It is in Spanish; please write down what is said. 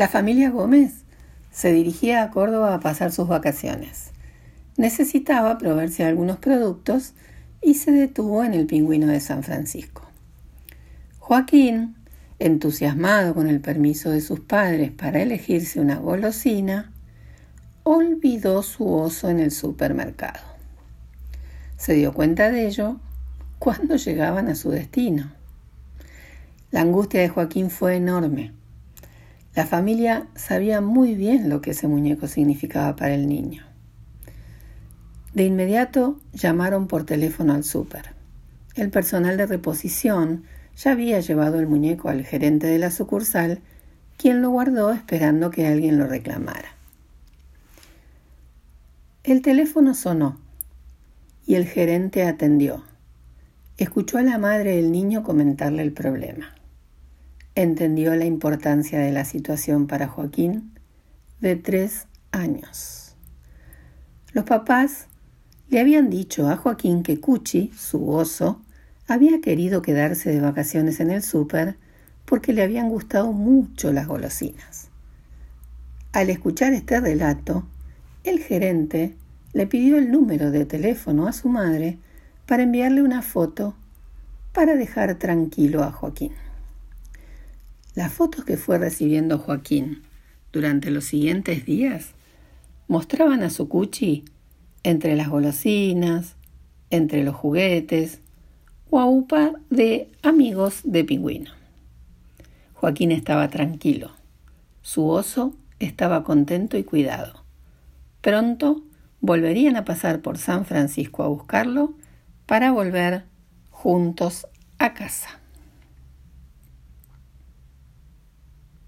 La familia Gómez se dirigía a Córdoba a pasar sus vacaciones. Necesitaba proveerse algunos productos y se detuvo en el pingüino de San Francisco. Joaquín, entusiasmado con el permiso de sus padres para elegirse una golosina, olvidó su oso en el supermercado. Se dio cuenta de ello cuando llegaban a su destino. La angustia de Joaquín fue enorme. La familia sabía muy bien lo que ese muñeco significaba para el niño. De inmediato llamaron por teléfono al súper. El personal de reposición ya había llevado el muñeco al gerente de la sucursal, quien lo guardó esperando que alguien lo reclamara. El teléfono sonó y el gerente atendió. Escuchó a la madre del niño comentarle el problema entendió la importancia de la situación para Joaquín de tres años. Los papás le habían dicho a Joaquín que Cuchi, su oso, había querido quedarse de vacaciones en el súper porque le habían gustado mucho las golosinas. Al escuchar este relato, el gerente le pidió el número de teléfono a su madre para enviarle una foto para dejar tranquilo a Joaquín. Las fotos que fue recibiendo Joaquín durante los siguientes días mostraban a su cuchi entre las golosinas, entre los juguetes o a upa de amigos de pingüino. Joaquín estaba tranquilo. Su oso estaba contento y cuidado. Pronto volverían a pasar por San Francisco a buscarlo para volver juntos a casa.